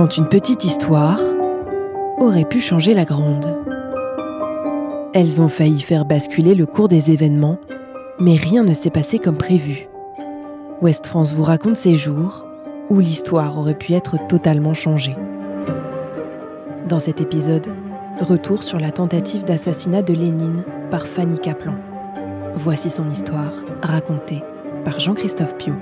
quand une petite histoire aurait pu changer la grande. Elles ont failli faire basculer le cours des événements, mais rien ne s'est passé comme prévu. Ouest France vous raconte ces jours où l'histoire aurait pu être totalement changée. Dans cet épisode, retour sur la tentative d'assassinat de Lénine par Fanny Kaplan. Voici son histoire, racontée par Jean-Christophe Piau.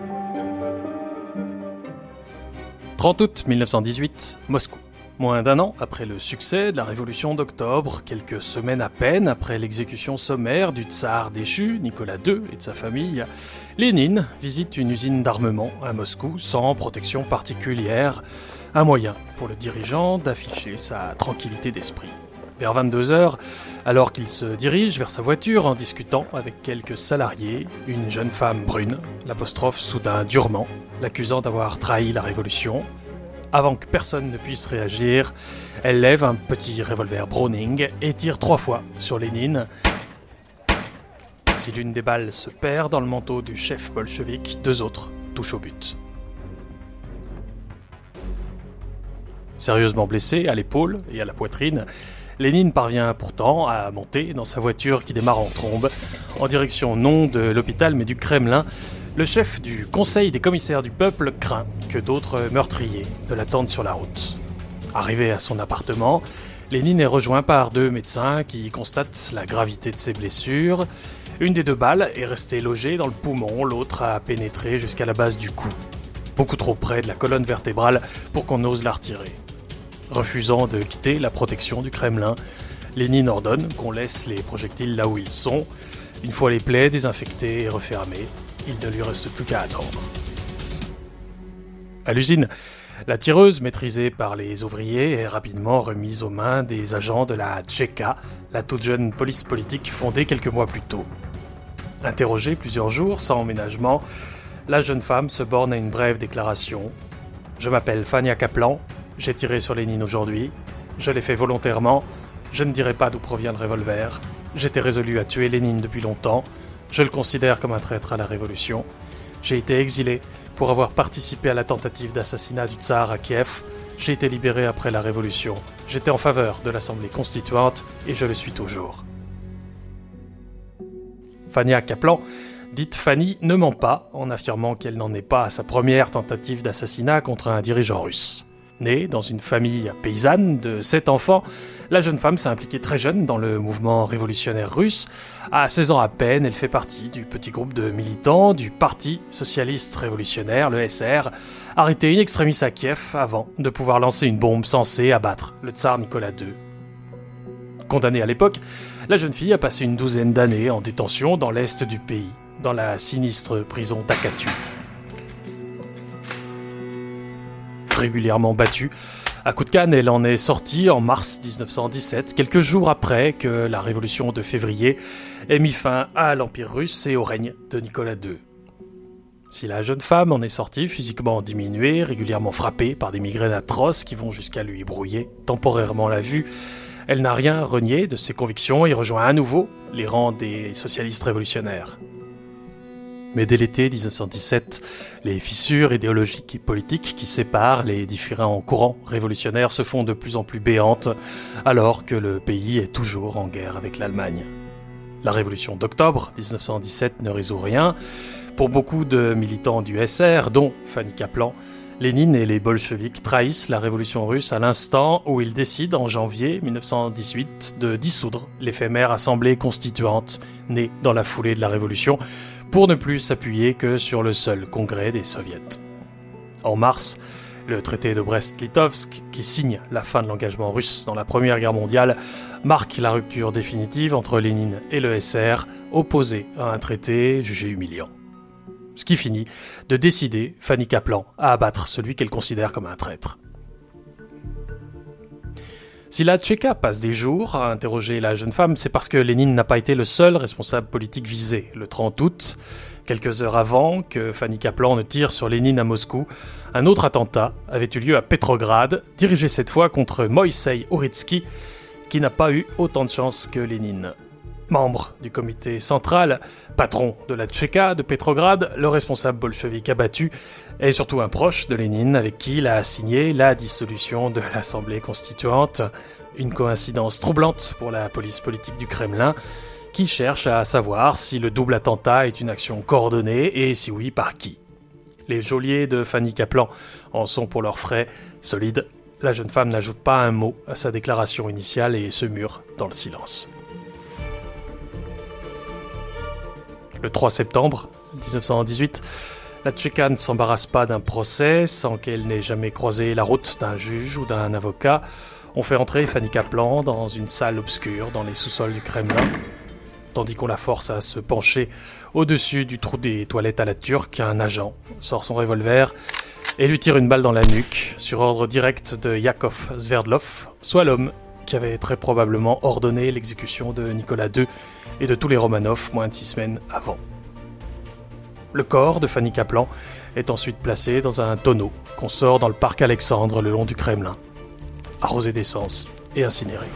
30 août 1918, Moscou. Moins d'un an après le succès de la révolution d'octobre, quelques semaines à peine après l'exécution sommaire du tsar déchu, Nicolas II et de sa famille, Lénine visite une usine d'armement à Moscou sans protection particulière, un moyen pour le dirigeant d'afficher sa tranquillité d'esprit. Vers 22h, alors qu'il se dirige vers sa voiture en discutant avec quelques salariés, une jeune femme brune l'apostrophe soudain durement, l'accusant d'avoir trahi la révolution. Avant que personne ne puisse réagir, elle lève un petit revolver Browning et tire trois fois sur Lénine. Si l'une des balles se perd dans le manteau du chef bolchevique, deux autres touchent au but. Sérieusement blessé à l'épaule et à la poitrine, Lénine parvient pourtant à monter dans sa voiture qui démarre en trombe, en direction non de l'hôpital mais du Kremlin. Le chef du Conseil des commissaires du peuple craint que d'autres meurtriers ne l'attendent sur la route. Arrivé à son appartement, Lénine est rejoint par deux médecins qui constatent la gravité de ses blessures. Une des deux balles est restée logée dans le poumon, l'autre a pénétré jusqu'à la base du cou, beaucoup trop près de la colonne vertébrale pour qu'on ose la retirer. Refusant de quitter la protection du Kremlin, Lénine ordonne qu'on laisse les projectiles là où ils sont. Une fois les plaies désinfectées et refermées, il ne lui reste plus qu'à attendre. À l'usine, la tireuse, maîtrisée par les ouvriers, est rapidement remise aux mains des agents de la Tchéka, la toute jeune police politique fondée quelques mois plus tôt. Interrogée plusieurs jours sans emménagement, la jeune femme se borne à une brève déclaration. Je m'appelle Fania Kaplan, j'ai tiré sur Lénine aujourd'hui. Je l'ai fait volontairement. Je ne dirai pas d'où provient le revolver. J'étais résolu à tuer Lénine depuis longtemps. Je le considère comme un traître à la révolution. J'ai été exilé pour avoir participé à la tentative d'assassinat du tsar à Kiev. J'ai été libéré après la révolution. J'étais en faveur de l'Assemblée constituante et je le suis toujours. Fania Kaplan, dite Fanny, ne ment pas en affirmant qu'elle n'en est pas à sa première tentative d'assassinat contre un dirigeant russe. Née dans une famille paysanne de sept enfants, la jeune femme s'est impliquée très jeune dans le mouvement révolutionnaire russe. À 16 ans à peine, elle fait partie du petit groupe de militants du Parti socialiste révolutionnaire, le SR, arrêté in extremis à Kiev avant de pouvoir lancer une bombe censée abattre le tsar Nicolas II. Condamnée à l'époque, la jeune fille a passé une douzaine d'années en détention dans l'est du pays, dans la sinistre prison d'Akatu. Régulièrement battue. À coup de canne, elle en est sortie en mars 1917, quelques jours après que la révolution de février ait mis fin à l'Empire russe et au règne de Nicolas II. Si la jeune femme en est sortie physiquement diminuée, régulièrement frappée par des migraines atroces qui vont jusqu'à lui brouiller temporairement la vue, elle n'a rien renié de ses convictions et rejoint à nouveau les rangs des socialistes révolutionnaires. Mais dès l'été 1917, les fissures idéologiques et politiques qui séparent les différents courants révolutionnaires se font de plus en plus béantes, alors que le pays est toujours en guerre avec l'Allemagne. La révolution d'octobre 1917 ne résout rien. Pour beaucoup de militants du SR, dont Fanny Kaplan, Lénine et les bolcheviks trahissent la révolution russe à l'instant où ils décident en janvier 1918 de dissoudre l'éphémère assemblée constituante née dans la foulée de la révolution pour ne plus s'appuyer que sur le seul congrès des soviets. En mars, le traité de Brest-Litovsk, qui signe la fin de l'engagement russe dans la Première Guerre mondiale, marque la rupture définitive entre Lénine et le SR, opposé à un traité jugé humiliant. Ce qui finit de décider Fanny Kaplan à abattre celui qu'elle considère comme un traître. Si la Tchéka passe des jours à interroger la jeune femme, c'est parce que Lénine n'a pas été le seul responsable politique visé. Le 30 août, quelques heures avant que Fanny Kaplan ne tire sur Lénine à Moscou, un autre attentat avait eu lieu à Petrograd, dirigé cette fois contre Moïsei Uritsky, qui n'a pas eu autant de chance que Lénine. Membre du comité central, patron de la Tchéka de Petrograd, le responsable bolchevique abattu est surtout un proche de Lénine avec qui il a signé la dissolution de l'Assemblée constituante. Une coïncidence troublante pour la police politique du Kremlin qui cherche à savoir si le double attentat est une action coordonnée et si oui par qui. Les geôliers de Fanny Kaplan en sont pour leurs frais solides. La jeune femme n'ajoute pas un mot à sa déclaration initiale et se mure dans le silence. Le 3 septembre 1918, la Tchéka ne s'embarrasse pas d'un procès sans qu'elle n'ait jamais croisé la route d'un juge ou d'un avocat. On fait entrer Fanny Kaplan dans une salle obscure dans les sous-sols du Kremlin. Tandis qu'on la force à se pencher au-dessus du trou des toilettes à la turque, un agent sort son revolver et lui tire une balle dans la nuque, sur ordre direct de Yakov Sverdlov, soit l'homme qui avait très probablement ordonné l'exécution de Nicolas II et de tous les Romanov moins de six semaines avant. Le corps de Fanny Kaplan est ensuite placé dans un tonneau qu'on sort dans le parc Alexandre le long du Kremlin, arrosé d'essence et incinéré.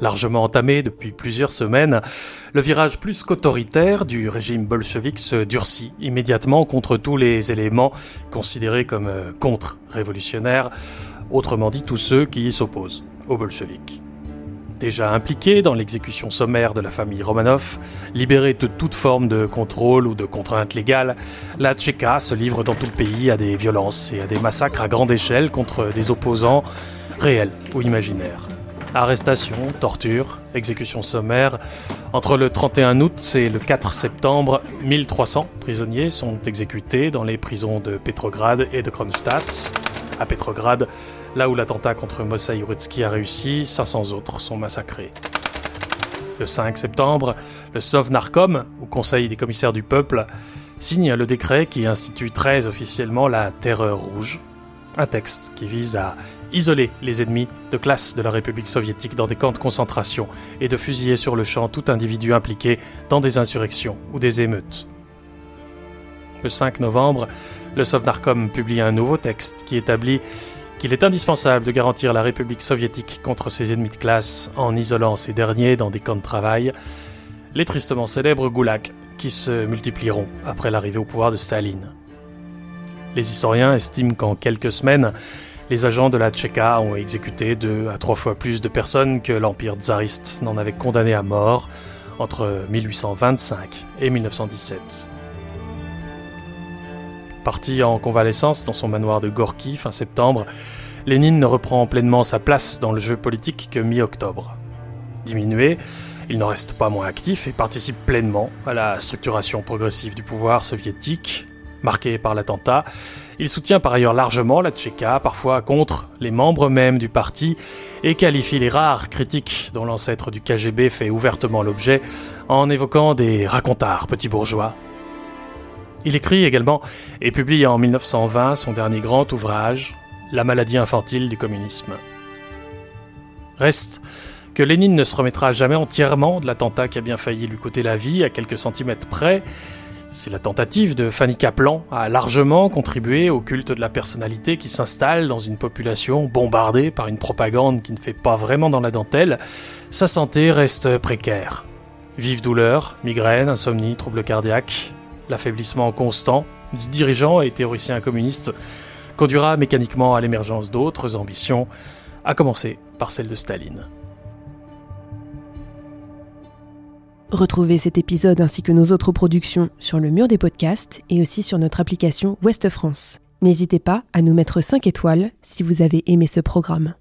Largement entamé depuis plusieurs semaines, le virage plus qu'autoritaire du régime bolchevique se durcit immédiatement contre tous les éléments considérés comme euh, contre-révolutionnaires, autrement dit tous ceux qui s'opposent aux bolcheviques. Déjà impliqués dans l'exécution sommaire de la famille Romanov, libérée de toute forme de contrôle ou de contrainte légale, la Tchéka se livre dans tout le pays à des violences et à des massacres à grande échelle contre des opposants réels ou imaginaires. Arrestations, tortures, exécutions sommaires. Entre le 31 août et le 4 septembre, 1300 prisonniers sont exécutés dans les prisons de Petrograd et de Kronstadt. À Petrograd, là où l'attentat contre Mossa Yurutsky a réussi, 500 autres sont massacrés. Le 5 septembre, le Sovnarkom, ou Conseil des commissaires du peuple, signe le décret qui institue très officiellement la Terreur rouge, un texte qui vise à isoler les ennemis de classe de la République soviétique dans des camps de concentration et de fusiller sur le champ tout individu impliqué dans des insurrections ou des émeutes. Le 5 novembre, le Sovnarkom publie un nouveau texte qui établit qu'il est indispensable de garantir la République soviétique contre ses ennemis de classe en isolant ces derniers dans des camps de travail, les tristement célèbres goulags qui se multiplieront après l'arrivée au pouvoir de Staline. Les historiens estiment qu'en quelques semaines, les agents de la Tchéka ont exécuté deux à trois fois plus de personnes que l'Empire tsariste n'en avait condamné à mort entre 1825 et 1917. Parti en convalescence dans son manoir de Gorky fin septembre, Lénine ne reprend pleinement sa place dans le jeu politique que mi-octobre. Diminué, il n'en reste pas moins actif et participe pleinement à la structuration progressive du pouvoir soviétique, marqué par l'attentat. Il soutient par ailleurs largement la Tchéka, parfois contre les membres même du parti, et qualifie les rares critiques dont l'ancêtre du KGB fait ouvertement l'objet en évoquant des racontards petits bourgeois. Il écrit également et publie en 1920 son dernier grand ouvrage, La maladie infantile du communisme. Reste que Lénine ne se remettra jamais entièrement de l'attentat qui a bien failli lui coûter la vie à quelques centimètres près, si la tentative de Fanny Kaplan a largement contribué au culte de la personnalité qui s'installe dans une population bombardée par une propagande qui ne fait pas vraiment dans la dentelle, sa santé reste précaire. Vive douleur, migraine, insomnie, troubles cardiaques, l'affaiblissement constant du dirigeant et théoricien communiste conduira mécaniquement à l'émergence d'autres ambitions, à commencer par celle de Staline. Retrouvez cet épisode ainsi que nos autres productions sur le mur des podcasts et aussi sur notre application Ouest France. N'hésitez pas à nous mettre 5 étoiles si vous avez aimé ce programme.